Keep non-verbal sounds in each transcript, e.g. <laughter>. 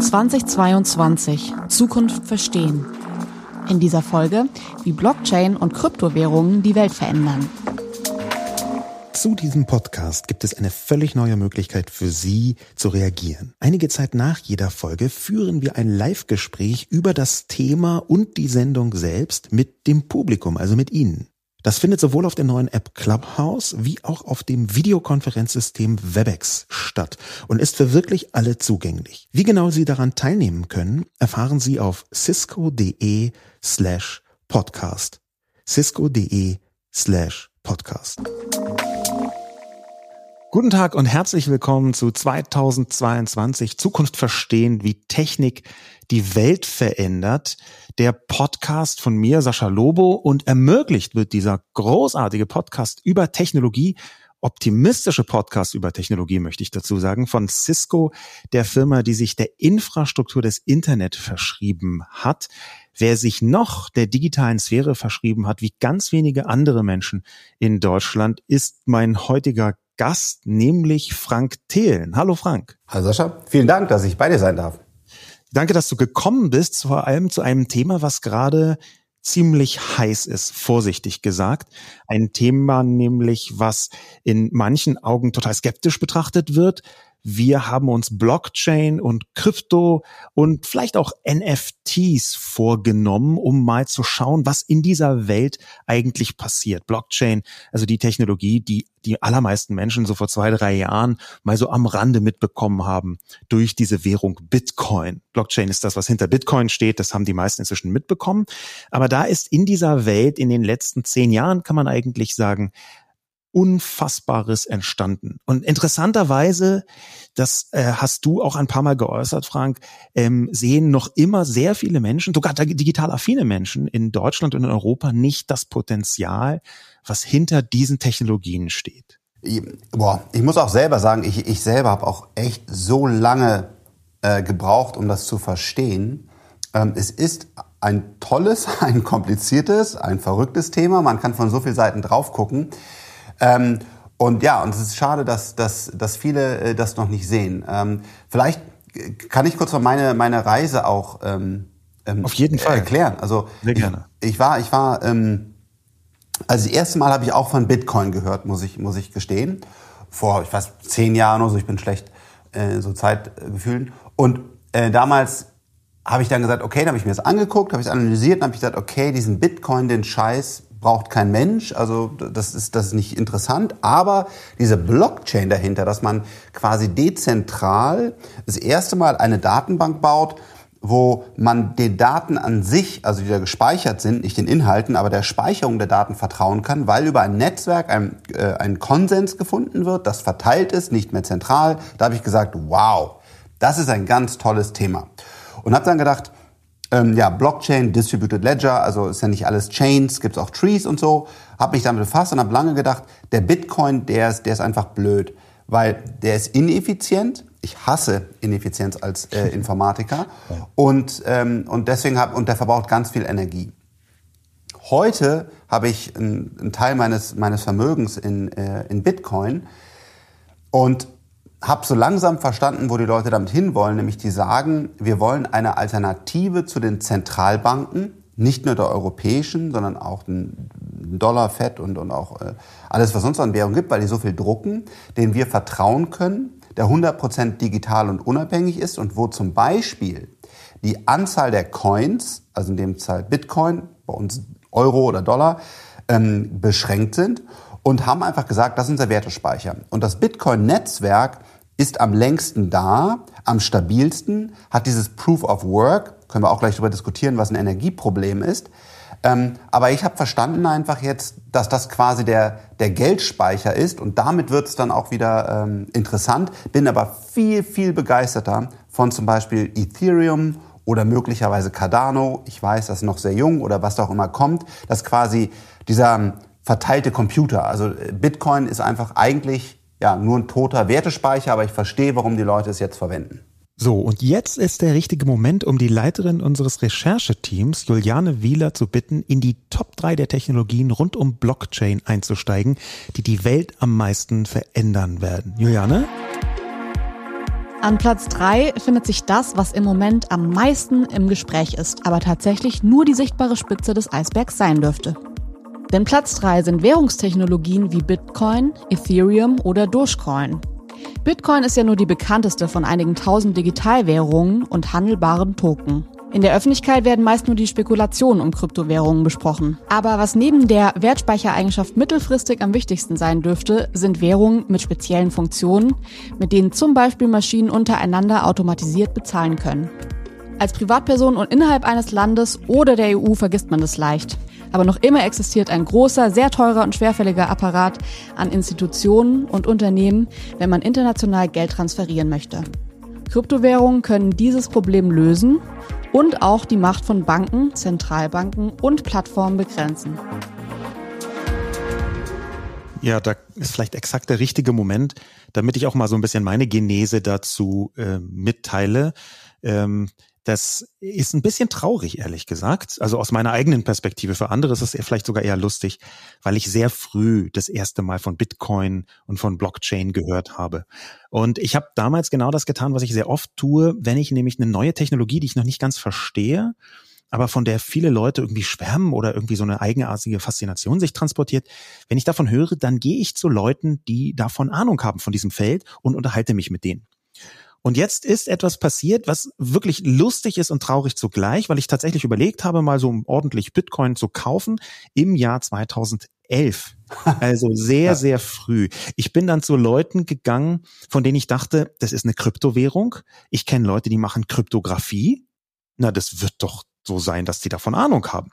2022 Zukunft verstehen. In dieser Folge, wie Blockchain und Kryptowährungen die Welt verändern. Zu diesem Podcast gibt es eine völlig neue Möglichkeit für Sie zu reagieren. Einige Zeit nach jeder Folge führen wir ein Live-Gespräch über das Thema und die Sendung selbst mit dem Publikum, also mit Ihnen. Das findet sowohl auf der neuen App Clubhouse wie auch auf dem Videokonferenzsystem Webex statt und ist für wirklich alle zugänglich. Wie genau Sie daran teilnehmen können, erfahren Sie auf cisco.de slash podcast. cisco.de slash podcast. Guten Tag und herzlich willkommen zu 2022 Zukunft verstehen, wie Technik die Welt verändert. Der Podcast von mir, Sascha Lobo, und ermöglicht wird dieser großartige Podcast über Technologie optimistische Podcast über Technologie, möchte ich dazu sagen, von Cisco, der Firma, die sich der Infrastruktur des Internet verschrieben hat. Wer sich noch der digitalen Sphäre verschrieben hat, wie ganz wenige andere Menschen in Deutschland, ist mein heutiger Gast, nämlich Frank Thelen. Hallo Frank. Hallo Sascha, vielen Dank, dass ich bei dir sein darf. Danke, dass du gekommen bist, vor allem zu einem Thema, was gerade ziemlich heiß ist, vorsichtig gesagt. Ein Thema nämlich, was in manchen Augen total skeptisch betrachtet wird, wir haben uns Blockchain und Krypto und vielleicht auch NFTs vorgenommen, um mal zu schauen, was in dieser Welt eigentlich passiert. Blockchain, also die Technologie, die die allermeisten Menschen so vor zwei, drei Jahren mal so am Rande mitbekommen haben durch diese Währung Bitcoin. Blockchain ist das, was hinter Bitcoin steht. Das haben die meisten inzwischen mitbekommen. Aber da ist in dieser Welt in den letzten zehn Jahren, kann man eigentlich sagen, Unfassbares entstanden. Und interessanterweise, das äh, hast du auch ein paar Mal geäußert, Frank, ähm, sehen noch immer sehr viele Menschen, sogar digital affine Menschen in Deutschland und in Europa nicht das Potenzial, was hinter diesen Technologien steht. Boah, ich muss auch selber sagen, ich, ich selber habe auch echt so lange äh, gebraucht, um das zu verstehen. Ähm, es ist ein tolles, <laughs> ein kompliziertes, ein verrücktes Thema. Man kann von so vielen Seiten drauf gucken. Ähm, und ja, und es ist schade, dass, dass, dass viele äh, das noch nicht sehen. Ähm, vielleicht kann ich kurz noch meine, meine Reise auch ähm, ähm Auf jeden Fall. erklären. Also Sehr gerne. Ich, ich war, ich war, ähm, also das erste Mal habe ich auch von Bitcoin gehört, muss ich, muss ich gestehen. Vor, ich weiß, zehn Jahren oder so, ich bin schlecht äh, so Zeitgefühlen. Und äh, damals habe ich dann gesagt, okay, dann habe ich mir das angeguckt, habe ich es analysiert und habe ich gesagt, okay, diesen Bitcoin, den Scheiß, braucht kein Mensch, also das ist, das ist nicht interessant, aber diese Blockchain dahinter, dass man quasi dezentral das erste Mal eine Datenbank baut, wo man den Daten an sich, also die da gespeichert sind, nicht den Inhalten, aber der Speicherung der Daten vertrauen kann, weil über ein Netzwerk ein, äh, ein Konsens gefunden wird, das verteilt ist, nicht mehr zentral. Da habe ich gesagt, wow, das ist ein ganz tolles Thema. Und habe dann gedacht, ähm, ja, Blockchain, Distributed Ledger, also ist ja nicht alles Chains, gibt's auch Trees und so. Habe mich damit befasst und habe lange gedacht, der Bitcoin, der ist, der ist einfach blöd, weil der ist ineffizient. Ich hasse Ineffizienz als äh, <laughs> Informatiker und ähm, und deswegen hab, und der verbraucht ganz viel Energie. Heute habe ich einen, einen Teil meines meines Vermögens in äh, in Bitcoin und habe so langsam verstanden, wo die Leute damit hinwollen, nämlich die sagen, wir wollen eine Alternative zu den Zentralbanken, nicht nur der europäischen, sondern auch den Dollar, Fed und, und auch äh, alles, was sonst an Währung gibt, weil die so viel drucken, denen wir vertrauen können, der 100% digital und unabhängig ist und wo zum Beispiel die Anzahl der Coins, also in dem Fall Bitcoin, bei uns Euro oder Dollar, ähm, beschränkt sind und haben einfach gesagt, das ist unser Wertespeicher. Und das Bitcoin-Netzwerk ist am längsten da, am stabilsten, hat dieses Proof of Work, können wir auch gleich darüber diskutieren, was ein Energieproblem ist. Ähm, aber ich habe verstanden einfach jetzt, dass das quasi der, der Geldspeicher ist und damit wird es dann auch wieder ähm, interessant. Bin aber viel, viel begeisterter von zum Beispiel Ethereum oder möglicherweise Cardano. Ich weiß, das ist noch sehr jung oder was da auch immer kommt. dass quasi dieser verteilte Computer. Also Bitcoin ist einfach eigentlich ja nur ein toter Wertespeicher, aber ich verstehe, warum die Leute es jetzt verwenden. So, und jetzt ist der richtige Moment, um die Leiterin unseres Rechercheteams, Juliane Wieler, zu bitten, in die Top 3 der Technologien rund um Blockchain einzusteigen, die die Welt am meisten verändern werden. Juliane? An Platz 3 findet sich das, was im Moment am meisten im Gespräch ist, aber tatsächlich nur die sichtbare Spitze des Eisbergs sein dürfte. Denn Platz 3 sind Währungstechnologien wie Bitcoin, Ethereum oder Dogecoin. Bitcoin ist ja nur die bekannteste von einigen tausend Digitalwährungen und handelbaren Token. In der Öffentlichkeit werden meist nur die Spekulationen um Kryptowährungen besprochen. Aber was neben der Wertspeichereigenschaft mittelfristig am wichtigsten sein dürfte, sind Währungen mit speziellen Funktionen, mit denen zum Beispiel Maschinen untereinander automatisiert bezahlen können. Als Privatperson und innerhalb eines Landes oder der EU vergisst man das leicht. Aber noch immer existiert ein großer, sehr teurer und schwerfälliger Apparat an Institutionen und Unternehmen, wenn man international Geld transferieren möchte. Kryptowährungen können dieses Problem lösen und auch die Macht von Banken, Zentralbanken und Plattformen begrenzen. Ja, da ist vielleicht exakt der richtige Moment, damit ich auch mal so ein bisschen meine Genese dazu äh, mitteile. Ähm, das ist ein bisschen traurig, ehrlich gesagt. Also aus meiner eigenen Perspektive. Für andere ist es vielleicht sogar eher lustig, weil ich sehr früh das erste Mal von Bitcoin und von Blockchain gehört habe. Und ich habe damals genau das getan, was ich sehr oft tue, wenn ich nämlich eine neue Technologie, die ich noch nicht ganz verstehe, aber von der viele Leute irgendwie schwärmen oder irgendwie so eine eigenartige Faszination sich transportiert. Wenn ich davon höre, dann gehe ich zu Leuten, die davon Ahnung haben von diesem Feld und unterhalte mich mit denen. Und jetzt ist etwas passiert, was wirklich lustig ist und traurig zugleich, weil ich tatsächlich überlegt habe, mal so ordentlich Bitcoin zu kaufen im Jahr 2011. <laughs> Also sehr, sehr früh. Ich bin dann zu Leuten gegangen, von denen ich dachte, das ist eine Kryptowährung. Ich kenne Leute, die machen Kryptographie. Na, das wird doch so sein, dass die davon Ahnung haben.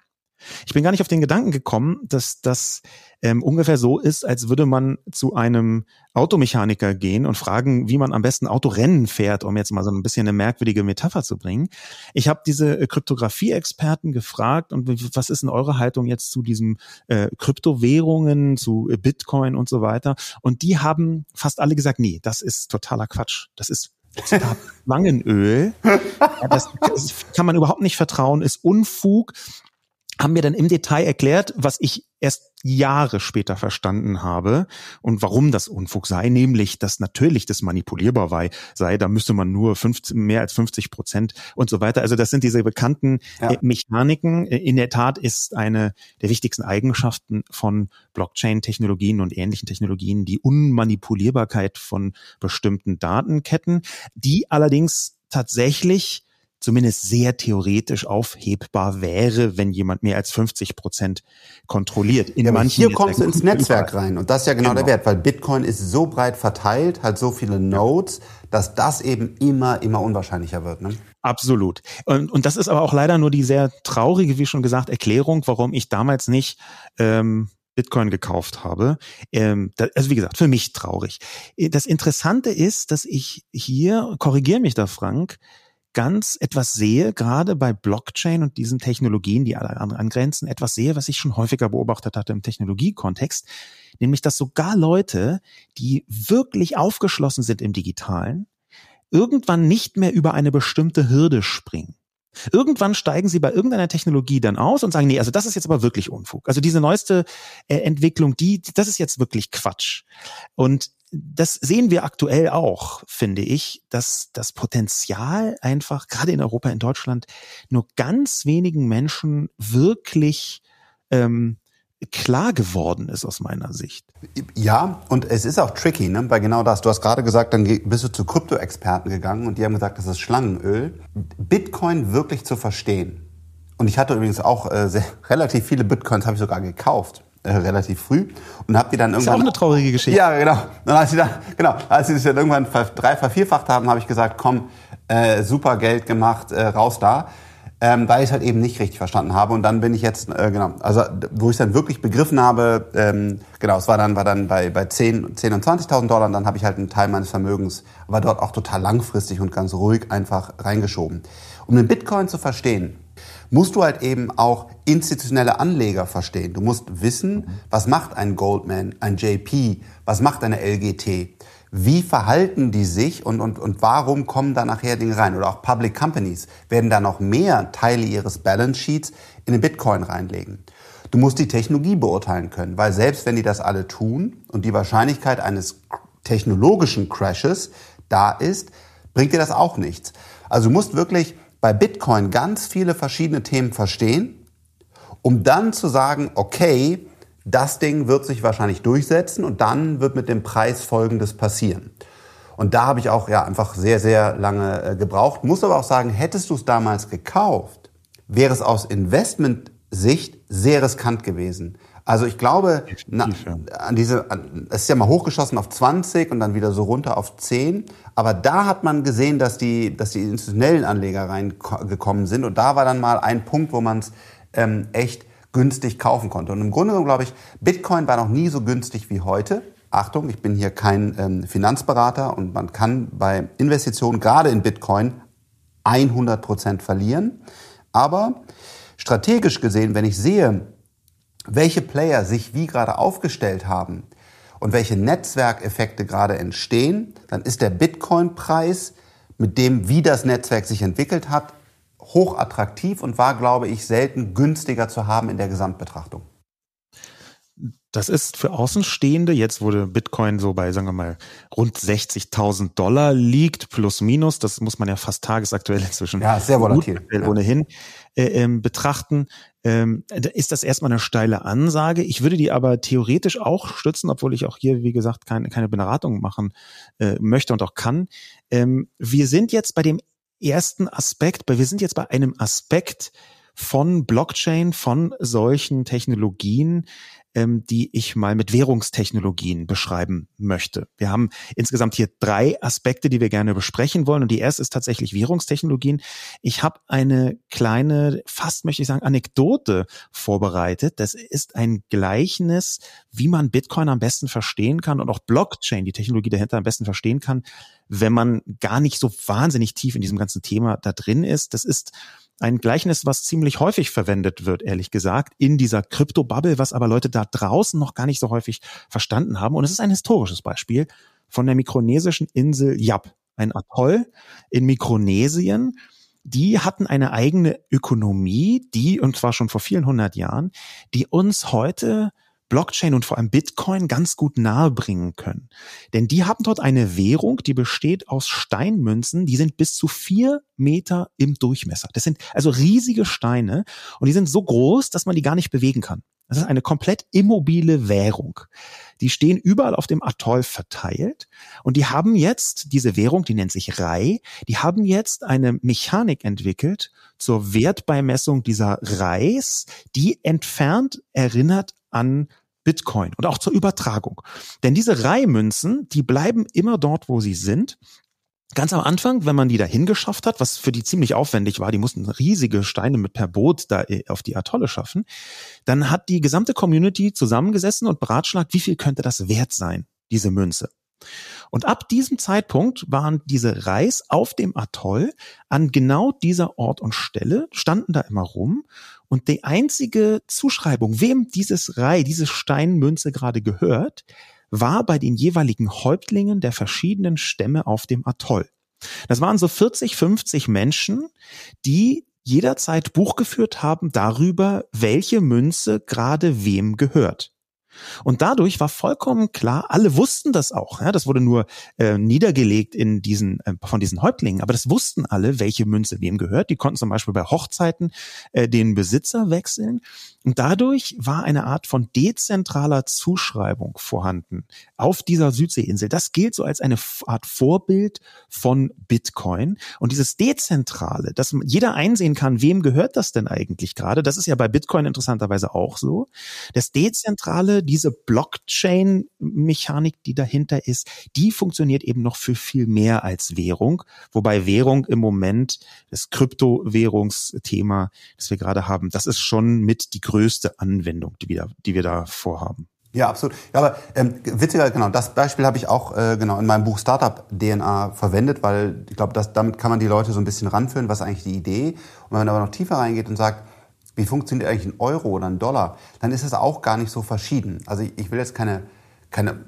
Ich bin gar nicht auf den Gedanken gekommen, dass das ähm, ungefähr so ist, als würde man zu einem Automechaniker gehen und fragen, wie man am besten Autorennen fährt, um jetzt mal so ein bisschen eine merkwürdige Metapher zu bringen. Ich habe diese äh, Kryptographie-Experten gefragt und was ist denn eure Haltung jetzt zu diesen äh, Kryptowährungen, zu äh, Bitcoin und so weiter? Und die haben fast alle gesagt, nee, das ist totaler Quatsch. Das ist Wangenöl. <laughs> das, das kann man überhaupt nicht vertrauen, ist Unfug haben mir dann im Detail erklärt, was ich erst Jahre später verstanden habe und warum das Unfug sei, nämlich, dass natürlich das manipulierbar sei, da müsste man nur 50, mehr als 50 Prozent und so weiter. Also das sind diese bekannten ja. Äh, Mechaniken. In der Tat ist eine der wichtigsten Eigenschaften von Blockchain-Technologien und ähnlichen Technologien die Unmanipulierbarkeit von bestimmten Datenketten, die allerdings tatsächlich zumindest sehr theoretisch aufhebbar wäre, wenn jemand mehr als 50 Prozent kontrolliert. In ja, manchen hier kommst du ins Netzwerk rein und das ist ja genau, genau, der Wert, weil Bitcoin ist so breit verteilt, hat so viele Nodes, dass das eben immer, immer unwahrscheinlicher wird. Ne? Absolut. Und, und das ist aber auch leider nur die sehr traurige, wie schon gesagt, Erklärung, warum ich damals nicht ähm, Bitcoin gekauft habe. Ähm, das, also wie gesagt, für mich traurig. Das Interessante ist, dass ich hier, korrigiere mich da Frank, ganz etwas sehe, gerade bei Blockchain und diesen Technologien, die alle angrenzen, etwas sehe, was ich schon häufiger beobachtet hatte im Technologiekontext, nämlich dass sogar Leute, die wirklich aufgeschlossen sind im Digitalen, irgendwann nicht mehr über eine bestimmte Hürde springen. Irgendwann steigen sie bei irgendeiner Technologie dann aus und sagen, nee, also das ist jetzt aber wirklich Unfug. Also diese neueste äh, Entwicklung, die, das ist jetzt wirklich Quatsch. Und das sehen wir aktuell auch, finde ich, dass das Potenzial einfach gerade in Europa, in Deutschland nur ganz wenigen Menschen wirklich ähm, klar geworden ist aus meiner Sicht. Ja, und es ist auch tricky, ne? Weil genau das. Du hast gerade gesagt, dann bist du zu Krypto-Experten gegangen und die haben gesagt, das ist Schlangenöl. Bitcoin wirklich zu verstehen. Und ich hatte übrigens auch äh, sehr, <laughs> relativ viele Bitcoins, habe ich sogar gekauft relativ früh und habe die dann irgendwann. Ist auch eine traurige Geschichte. Ja, genau. Und als sie dann, genau, als sie sich dann irgendwann drei vervierfacht haben, habe ich gesagt, komm, äh, super Geld gemacht, äh, raus da. Ähm, weil ich es halt eben nicht richtig verstanden habe. Und dann bin ich jetzt, äh, genau, also wo ich es dann wirklich begriffen habe, ähm, genau, es war dann, war dann bei, bei 10, 10 und 20.000 Dollar und dann habe ich halt einen Teil meines Vermögens, war dort auch total langfristig und ganz ruhig einfach reingeschoben. Um den Bitcoin zu verstehen, musst du halt eben auch institutionelle Anleger verstehen. Du musst wissen, was macht ein Goldman, ein JP, was macht eine LGT, wie verhalten die sich und, und, und warum kommen da nachher Dinge rein? Oder auch Public Companies werden da noch mehr Teile ihres Balance Sheets in den Bitcoin reinlegen. Du musst die Technologie beurteilen können, weil selbst wenn die das alle tun und die Wahrscheinlichkeit eines technologischen Crashes da ist, bringt dir das auch nichts. Also du musst wirklich bei Bitcoin ganz viele verschiedene Themen verstehen, um dann zu sagen, okay, das Ding wird sich wahrscheinlich durchsetzen und dann wird mit dem Preis Folgendes passieren. Und da habe ich auch ja einfach sehr, sehr lange äh, gebraucht. Muss aber auch sagen, hättest du es damals gekauft, wäre es aus Investment-Sicht sehr riskant gewesen. Also ich glaube, na, an diese, an, es ist ja mal hochgeschossen auf 20 und dann wieder so runter auf 10. Aber da hat man gesehen, dass die, dass die institutionellen Anleger reingekommen sind. Und da war dann mal ein Punkt, wo man es ähm, echt günstig kaufen konnte. Und im Grunde genommen glaube ich, Bitcoin war noch nie so günstig wie heute. Achtung, ich bin hier kein ähm, Finanzberater und man kann bei Investitionen gerade in Bitcoin 100 Prozent verlieren. Aber strategisch gesehen, wenn ich sehe, welche Player sich wie gerade aufgestellt haben und welche Netzwerkeffekte gerade entstehen, dann ist der Bitcoin-Preis mit dem, wie das Netzwerk sich entwickelt hat, hochattraktiv und war, glaube ich, selten günstiger zu haben in der Gesamtbetrachtung. Das ist für Außenstehende, jetzt wurde Bitcoin so bei, sagen wir mal, rund 60.000 Dollar liegt, plus minus, das muss man ja fast tagesaktuell inzwischen. Ja, sehr volatil. Ohnehin äh, ähm, betrachten, ähm, ist das erstmal eine steile Ansage. Ich würde die aber theoretisch auch stützen, obwohl ich auch hier, wie gesagt, keine, keine Beratung machen äh, möchte und auch kann. Ähm, wir sind jetzt bei dem ersten Aspekt, weil wir sind jetzt bei einem Aspekt von Blockchain, von solchen Technologien, ähm, die ich mal mit Währungstechnologien beschreiben möchte. Wir haben insgesamt hier drei Aspekte, die wir gerne besprechen wollen. Und die erste ist tatsächlich Währungstechnologien. Ich habe eine kleine, fast möchte ich sagen, Anekdote vorbereitet. Das ist ein Gleichnis, wie man Bitcoin am besten verstehen kann und auch Blockchain, die Technologie dahinter am besten verstehen kann, wenn man gar nicht so wahnsinnig tief in diesem ganzen Thema da drin ist. Das ist ein Gleichnis, was ziemlich häufig verwendet wird, ehrlich gesagt, in dieser Krypto-Bubble, was aber Leute da draußen noch gar nicht so häufig verstanden haben. Und es ist ein historisches Beispiel von der mikronesischen Insel Yap, ein Atoll in Mikronesien. Die hatten eine eigene Ökonomie, die, und zwar schon vor vielen hundert Jahren, die uns heute Blockchain und vor allem Bitcoin ganz gut nahebringen können. Denn die haben dort eine Währung, die besteht aus Steinmünzen, die sind bis zu vier Meter im Durchmesser. Das sind also riesige Steine und die sind so groß, dass man die gar nicht bewegen kann. Das ist eine komplett immobile Währung. Die stehen überall auf dem Atoll verteilt und die haben jetzt diese Währung, die nennt sich Rai, die haben jetzt eine Mechanik entwickelt zur Wertbeimessung dieser Reis, die entfernt erinnert an Bitcoin und auch zur Übertragung. Denn diese Reihmünzen, die bleiben immer dort, wo sie sind. Ganz am Anfang, wenn man die dahin geschafft hat, was für die ziemlich aufwendig war, die mussten riesige Steine mit per Boot da äh, auf die Atolle schaffen, dann hat die gesamte Community zusammengesessen und beratschlagt, wie viel könnte das wert sein, diese Münze. Und ab diesem Zeitpunkt waren diese Reis auf dem Atoll an genau dieser Ort und Stelle, standen da immer rum und die einzige Zuschreibung, wem dieses Rei, diese Steinmünze gerade gehört, war bei den jeweiligen Häuptlingen der verschiedenen Stämme auf dem Atoll. Das waren so 40, 50 Menschen, die jederzeit Buch geführt haben darüber, welche Münze gerade wem gehört. Und dadurch war vollkommen klar, alle wussten das auch. Ja, das wurde nur äh, niedergelegt in diesen äh, von diesen Häuptlingen, aber das wussten alle, welche Münze wem gehört. Die konnten zum Beispiel bei Hochzeiten äh, den Besitzer wechseln. Und dadurch war eine Art von dezentraler Zuschreibung vorhanden auf dieser Südseeinsel. Das gilt so als eine Art Vorbild von Bitcoin. Und dieses Dezentrale, dass jeder einsehen kann, wem gehört das denn eigentlich gerade, das ist ja bei Bitcoin interessanterweise auch so. Das Dezentrale, diese Blockchain-Mechanik, die dahinter ist, die funktioniert eben noch für viel mehr als Währung. Wobei Währung im Moment, das Kryptowährungsthema, das wir gerade haben, das ist schon mit die größte Anwendung, die wir, die wir da vorhaben. Ja, absolut. Ja, aber ähm, witziger, genau, das Beispiel habe ich auch äh, genau in meinem Buch Startup DNA verwendet, weil ich glaube, damit kann man die Leute so ein bisschen ranführen, was eigentlich die Idee. Und wenn man aber noch tiefer reingeht und sagt, wie funktioniert eigentlich ein Euro oder ein Dollar, dann ist es auch gar nicht so verschieden. Also ich, will jetzt keine, keine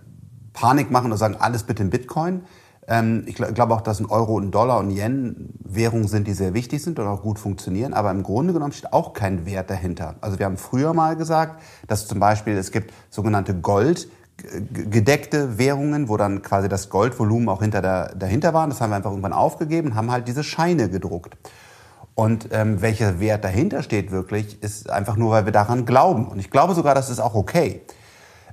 Panik machen und sagen, alles bitte in Bitcoin. Ähm, ich glaube auch, dass ein Euro und Dollar und Yen Währungen sind, die sehr wichtig sind und auch gut funktionieren. Aber im Grunde genommen steht auch kein Wert dahinter. Also wir haben früher mal gesagt, dass zum Beispiel es gibt sogenannte Gold, gedeckte Währungen, wo dann quasi das Goldvolumen auch hinter der, dahinter war. Das haben wir einfach irgendwann aufgegeben, haben halt diese Scheine gedruckt. Und ähm, welcher Wert dahinter steht wirklich, ist einfach nur, weil wir daran glauben. Und ich glaube sogar, das ist auch okay.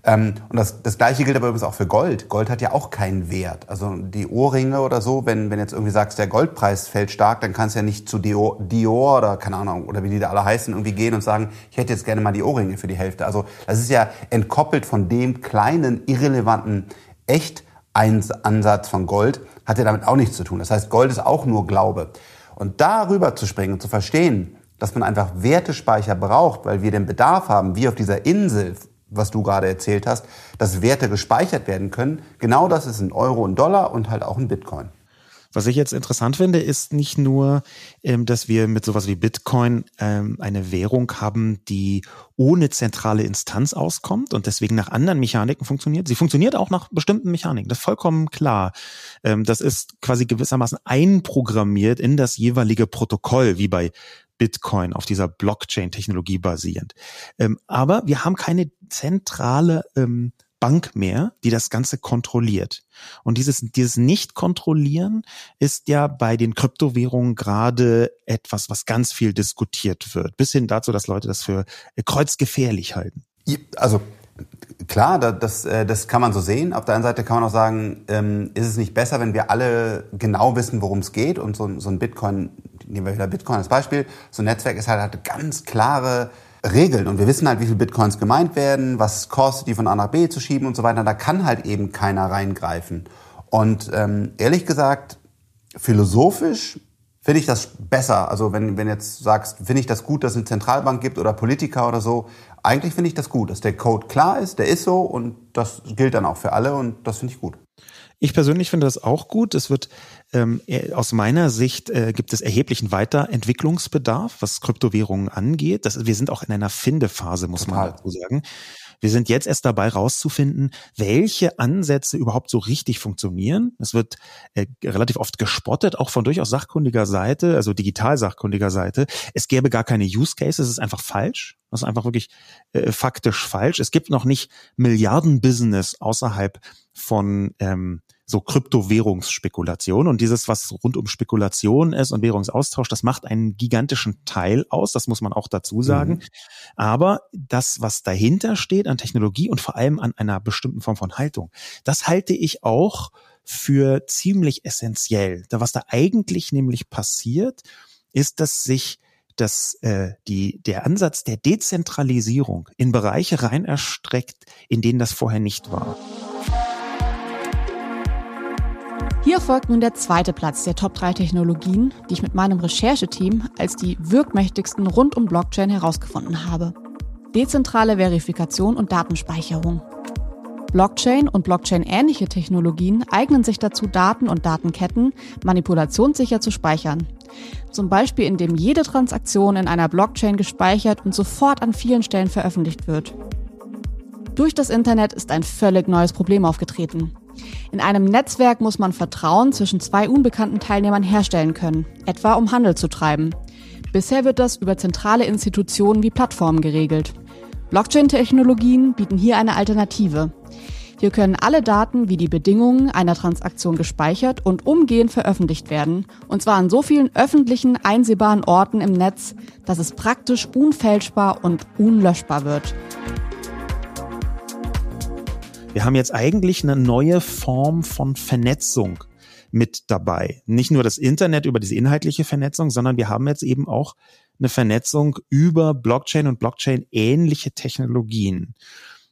Ähm, und das, das Gleiche gilt aber übrigens auch für Gold. Gold hat ja auch keinen Wert. Also die Ohrringe oder so, wenn, wenn jetzt irgendwie sagst, der Goldpreis fällt stark, dann kannst du ja nicht zu Dior, Dior oder keine Ahnung, oder wie die da alle heißen, irgendwie gehen und sagen, ich hätte jetzt gerne mal die Ohrringe für die Hälfte. Also das ist ja entkoppelt von dem kleinen, irrelevanten Echt-Ansatz von Gold, hat ja damit auch nichts zu tun. Das heißt, Gold ist auch nur Glaube. Und darüber zu springen und zu verstehen, dass man einfach Wertespeicher braucht, weil wir den Bedarf haben, wie auf dieser Insel, was du gerade erzählt hast, dass Werte gespeichert werden können. Genau das ist ein Euro und Dollar und halt auch ein Bitcoin. Was ich jetzt interessant finde, ist nicht nur, ähm, dass wir mit sowas wie Bitcoin ähm, eine Währung haben, die ohne zentrale Instanz auskommt und deswegen nach anderen Mechaniken funktioniert. Sie funktioniert auch nach bestimmten Mechaniken, das ist vollkommen klar. Ähm, das ist quasi gewissermaßen einprogrammiert in das jeweilige Protokoll, wie bei Bitcoin auf dieser Blockchain-Technologie basierend. Aber wir haben keine zentrale Bank mehr, die das Ganze kontrolliert. Und dieses, dieses Nicht-Kontrollieren ist ja bei den Kryptowährungen gerade etwas, was ganz viel diskutiert wird. Bis hin dazu, dass Leute das für äh, kreuzgefährlich halten. Also Klar, das, äh, das kann man so sehen. Auf der einen Seite kann man auch sagen, ähm, ist es nicht besser, wenn wir alle genau wissen, worum es geht und so, ein Bitcoin, nehmen wir wieder Bitcoin als Beispiel, so ein Netzwerk ist halt, hat ganz klare Regeln und wir wissen halt, wie viele Bitcoins gemeint werden, was kostet, die von A nach B zu schieben und so weiter. Da kann halt eben keiner reingreifen. Und ähm, ehrlich gesagt, philosophisch finde ich das besser. Also wenn, wenn jetzt sagst, finde ich das gut, dass es eine Zentralbank gibt oder Politiker oder so. Eigentlich finde ich das gut, dass der Code klar ist, der ist so und das gilt dann auch für alle und das finde ich gut. Ich persönlich finde das auch gut. Es wird ähm, aus meiner Sicht äh, gibt es erheblichen Weiterentwicklungsbedarf, was Kryptowährungen angeht. Das, wir sind auch in einer Findephase, muss Total. man dazu sagen. Wir sind jetzt erst dabei rauszufinden, welche Ansätze überhaupt so richtig funktionieren. Es wird äh, relativ oft gespottet, auch von durchaus sachkundiger Seite, also digital sachkundiger Seite. Es gäbe gar keine Use Cases, es ist einfach falsch. Das ist einfach wirklich äh, faktisch falsch. Es gibt noch nicht Milliarden-Business außerhalb von ähm, so Kryptowährungsspekulation und dieses, was rund um Spekulation ist und Währungsaustausch, das macht einen gigantischen Teil aus, das muss man auch dazu sagen. Mhm. Aber das, was dahinter steht an Technologie und vor allem an einer bestimmten Form von Haltung, das halte ich auch für ziemlich essentiell. Da was da eigentlich nämlich passiert, ist, dass sich dass äh, die, der Ansatz der Dezentralisierung in Bereiche rein erstreckt, in denen das vorher nicht war. Hier folgt nun der zweite Platz der Top 3 Technologien, die ich mit meinem Rechercheteam als die wirkmächtigsten rund um Blockchain herausgefunden habe. Dezentrale Verifikation und Datenspeicherung. Blockchain und Blockchain-ähnliche Technologien eignen sich dazu, Daten und Datenketten manipulationssicher zu speichern. Zum Beispiel indem jede Transaktion in einer Blockchain gespeichert und sofort an vielen Stellen veröffentlicht wird. Durch das Internet ist ein völlig neues Problem aufgetreten. In einem Netzwerk muss man Vertrauen zwischen zwei unbekannten Teilnehmern herstellen können, etwa um Handel zu treiben. Bisher wird das über zentrale Institutionen wie Plattformen geregelt. Blockchain-Technologien bieten hier eine Alternative. Hier können alle Daten wie die Bedingungen einer Transaktion gespeichert und umgehend veröffentlicht werden, und zwar an so vielen öffentlichen, einsehbaren Orten im Netz, dass es praktisch unfälschbar und unlöschbar wird. Wir haben jetzt eigentlich eine neue Form von Vernetzung mit dabei. Nicht nur das Internet über diese inhaltliche Vernetzung, sondern wir haben jetzt eben auch eine Vernetzung über Blockchain und Blockchain-ähnliche Technologien.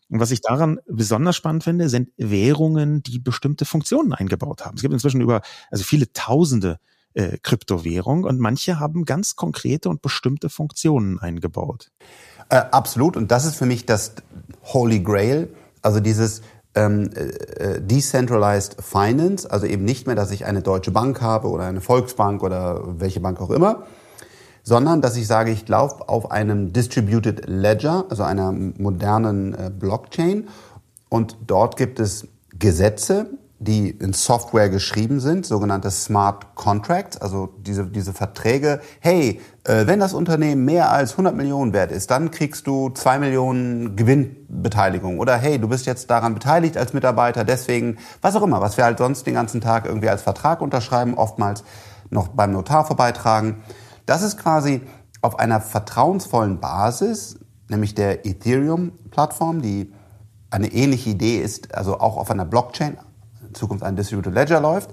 Und was ich daran besonders spannend finde, sind Währungen, die bestimmte Funktionen eingebaut haben. Es gibt inzwischen über, also viele tausende äh, Kryptowährungen und manche haben ganz konkrete und bestimmte Funktionen eingebaut. Äh, absolut. Und das ist für mich das Holy Grail also dieses ähm, äh, äh, Decentralized Finance, also eben nicht mehr, dass ich eine Deutsche Bank habe oder eine Volksbank oder welche Bank auch immer, sondern dass ich sage, ich laufe auf einem Distributed Ledger, also einer modernen äh, Blockchain. Und dort gibt es Gesetze, die in Software geschrieben sind, sogenannte Smart Contracts, also diese, diese Verträge. Hey, äh, wenn das Unternehmen mehr als 100 Millionen wert ist, dann kriegst du zwei Millionen Gewinnbeteiligung. Oder hey, du bist jetzt daran beteiligt als Mitarbeiter, deswegen, was auch immer, was wir halt sonst den ganzen Tag irgendwie als Vertrag unterschreiben, oftmals noch beim Notar vorbeitragen. Das ist quasi auf einer vertrauensvollen Basis, nämlich der Ethereum-Plattform, die eine ähnliche Idee ist, also auch auf einer Blockchain, in Zukunft ein Distributed Ledger läuft,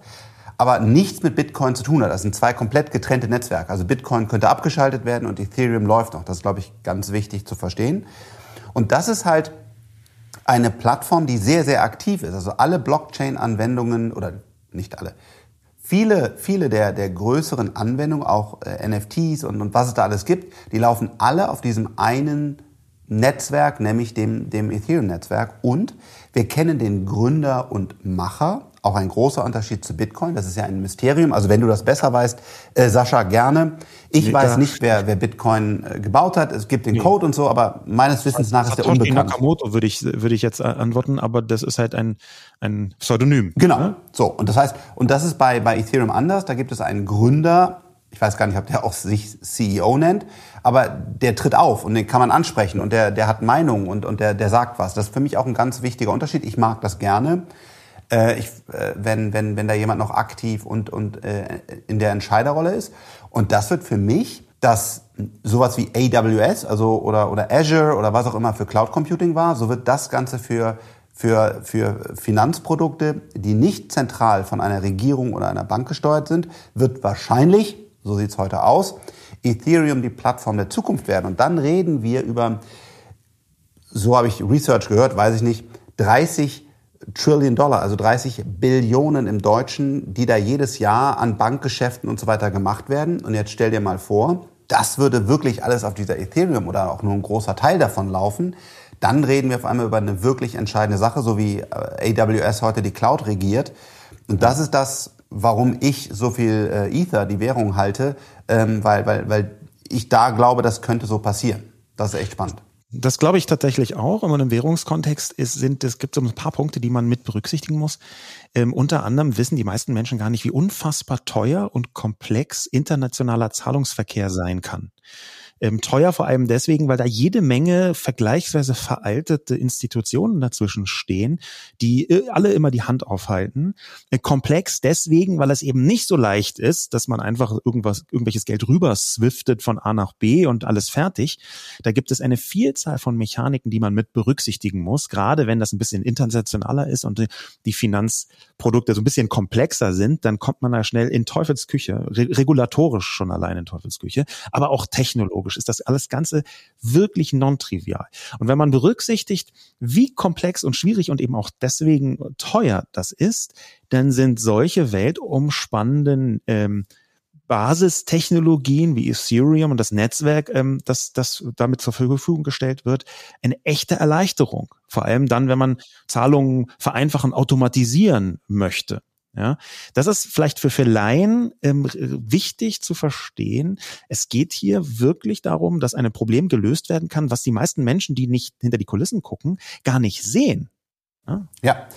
aber nichts mit Bitcoin zu tun hat. Das sind zwei komplett getrennte Netzwerke. Also Bitcoin könnte abgeschaltet werden und Ethereum läuft noch. Das ist, glaube ich, ganz wichtig zu verstehen. Und das ist halt eine Plattform, die sehr, sehr aktiv ist. Also alle Blockchain-Anwendungen oder nicht alle, viele, viele der, der größeren Anwendungen, auch äh, NFTs und, und was es da alles gibt, die laufen alle auf diesem einen Netzwerk, nämlich dem, dem Ethereum-Netzwerk. Und wir kennen den Gründer und Macher, auch ein großer Unterschied zu Bitcoin. Das ist ja ein Mysterium. Also wenn du das besser weißt, äh, Sascha, gerne. Ich nee, weiß nicht, wer, wer Bitcoin äh, gebaut hat. Es gibt den nee. Code und so, aber meines Wissens nach ist der unbekannt. Nakamoto würde ich, würde ich jetzt antworten, aber das ist halt ein, ein Pseudonym. Genau. Ne? So. Und das heißt, und das ist bei, bei Ethereum anders. Da gibt es einen Gründer, ich weiß gar nicht, ob der auch sich CEO nennt, aber der tritt auf und den kann man ansprechen und der, der hat Meinung und, und der, der sagt was. Das ist für mich auch ein ganz wichtiger Unterschied. Ich mag das gerne. Äh, ich, äh, wenn, wenn, wenn da jemand noch aktiv und, und äh, in der Entscheiderrolle ist. Und das wird für mich dass sowas wie AWS, also oder, oder Azure oder was auch immer für Cloud Computing war, so wird das Ganze für, für, für Finanzprodukte, die nicht zentral von einer Regierung oder einer Bank gesteuert sind, wird wahrscheinlich so sieht's heute aus, Ethereum die Plattform der Zukunft werden. Und dann reden wir über, so habe ich Research gehört, weiß ich nicht, 30 Trillion Dollar, also 30 Billionen im Deutschen, die da jedes Jahr an Bankgeschäften und so weiter gemacht werden. Und jetzt stell dir mal vor, das würde wirklich alles auf dieser Ethereum oder auch nur ein großer Teil davon laufen. Dann reden wir auf einmal über eine wirklich entscheidende Sache, so wie äh, AWS heute die Cloud regiert. Und das ist das, warum ich so viel äh, Ether, die Währung, halte, ähm, weil, weil, weil ich da glaube, das könnte so passieren. Das ist echt spannend. Das glaube ich tatsächlich auch. Man im Währungskontext ist, sind, es gibt so ein paar Punkte, die man mit berücksichtigen muss. Ähm, unter anderem wissen die meisten Menschen gar nicht, wie unfassbar teuer und komplex internationaler Zahlungsverkehr sein kann. Ähm, teuer vor allem deswegen, weil da jede Menge vergleichsweise veraltete Institutionen dazwischen stehen, die äh, alle immer die Hand aufhalten. Äh, komplex deswegen, weil es eben nicht so leicht ist, dass man einfach irgendwas, irgendwelches Geld rüber swiftet von A nach B und alles fertig. Da gibt es eine Vielzahl von Mechaniken, die man mit berücksichtigen muss, gerade wenn das ein bisschen internationaler ist und die Finanzprodukte so ein bisschen komplexer sind, dann kommt man da schnell in Teufelsküche, regulatorisch schon allein in Teufelsküche, aber auch technologisch logisch ist das alles Ganze wirklich non-trivial. Und wenn man berücksichtigt, wie komplex und schwierig und eben auch deswegen teuer das ist, dann sind solche weltumspannenden ähm, Basistechnologien wie Ethereum und das Netzwerk, ähm, das, das damit zur Verfügung gestellt wird, eine echte Erleichterung. Vor allem dann, wenn man Zahlungen vereinfachen, automatisieren möchte. Ja, das ist vielleicht für, für Laien ähm, wichtig zu verstehen. Es geht hier wirklich darum, dass ein Problem gelöst werden kann, was die meisten Menschen, die nicht hinter die Kulissen gucken, gar nicht sehen. Ja. ja.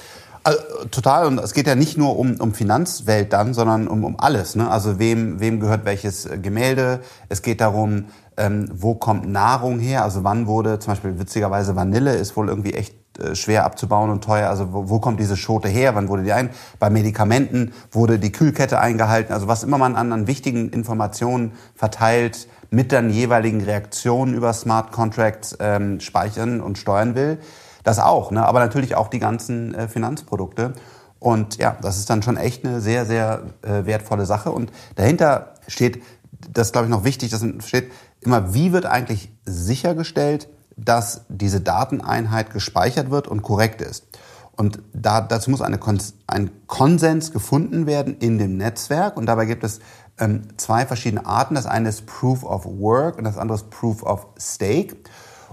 Also, total. Und es geht ja nicht nur um, um Finanzwelt dann, sondern um, um alles. Ne? Also wem, wem gehört welches Gemälde? Es geht darum, ähm, wo kommt Nahrung her? Also wann wurde zum Beispiel witzigerweise Vanille ist wohl irgendwie echt äh, schwer abzubauen und teuer. Also wo, wo kommt diese Schote her? Wann wurde die ein? Bei Medikamenten wurde die Kühlkette eingehalten. Also was immer man an, an wichtigen Informationen verteilt, mit dann jeweiligen Reaktionen über Smart Contracts ähm, speichern und steuern will. Das auch, ne? aber natürlich auch die ganzen äh, Finanzprodukte. Und ja, das ist dann schon echt eine sehr, sehr äh, wertvolle Sache. Und dahinter steht, das glaube ich noch wichtig, das steht immer, wie wird eigentlich sichergestellt, dass diese Dateneinheit gespeichert wird und korrekt ist. Und da, dazu muss eine ein Konsens gefunden werden in dem Netzwerk. Und dabei gibt es ähm, zwei verschiedene Arten. Das eine ist Proof of Work und das andere ist Proof of Stake.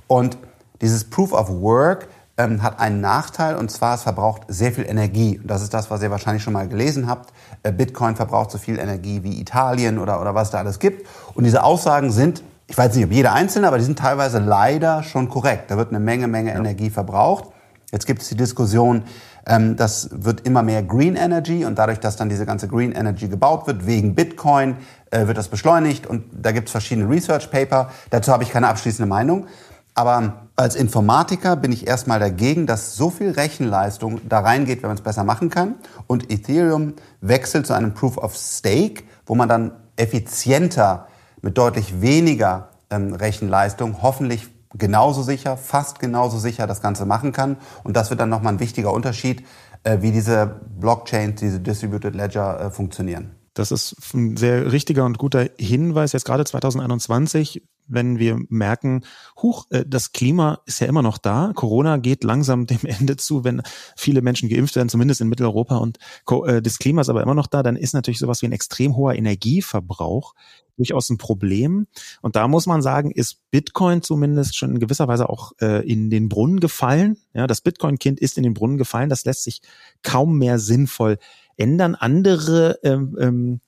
Und dieses Proof of Work ähm, hat einen Nachteil und zwar es verbraucht sehr viel Energie. Und das ist das, was ihr wahrscheinlich schon mal gelesen habt. Äh, Bitcoin verbraucht so viel Energie wie Italien oder, oder was da alles gibt. Und diese Aussagen sind ich weiß nicht, ob jeder einzelne, aber die sind teilweise leider schon korrekt. Da wird eine Menge, Menge ja. Energie verbraucht. Jetzt gibt es die Diskussion, Ähm, das wird immer mehr Green Energy und dadurch, dass dann diese ganze Green Energy gebaut wird, wegen Bitcoin, äh, wird das beschleunigt und da gibt es verschiedene Research Paper. Dazu habe ich keine abschließende Meinung. Aber als Informatiker bin ich erstmal dagegen, dass so viel Rechenleistung da reingeht, wenn man es besser machen kann. Und Ethereum wechselt zu einem Proof of Stake, wo man dann effizienter mit deutlich weniger ähm, Rechenleistung hoffentlich genauso sicher, fast genauso sicher das Ganze machen kann. Und das wird dann nochmal ein wichtiger Unterschied, äh, wie diese Blockchains, diese Distributed Ledger äh, funktionieren. Das ist ein sehr richtiger und guter Hinweis. Jetzt gerade 2021 wenn wir merken, huch, äh, das Klima ist ja immer noch da. Corona geht langsam dem <laughs> Ende zu, wenn viele Menschen geimpft werden, zumindest in Mitteleuropa und äh, das Klima ist aber immer noch da, dann ist natürlich sowas wie ein extrem hoher Energieverbrauch durchaus ein Problem. Und da muss man sagen, ist Bitcoin zumindest schon in gewisser Weise auch äh, in den Brunnen gefallen. Ja, das Bitcoin-Kind ist in den Brunnen gefallen. Das lässt sich kaum mehr sinnvoll ändern. Andere ähm, ähm,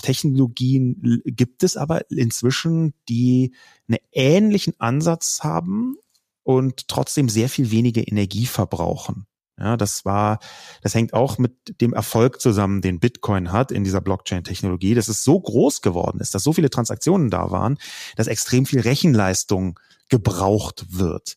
Technologien gibt es aber inzwischen, die einen ähnlichen Ansatz haben und trotzdem sehr viel weniger Energie verbrauchen. Ja, das war, das hängt auch mit dem Erfolg zusammen, den Bitcoin hat in dieser Blockchain-Technologie, dass es so groß geworden ist, dass so viele Transaktionen da waren, dass extrem viel Rechenleistung gebraucht wird.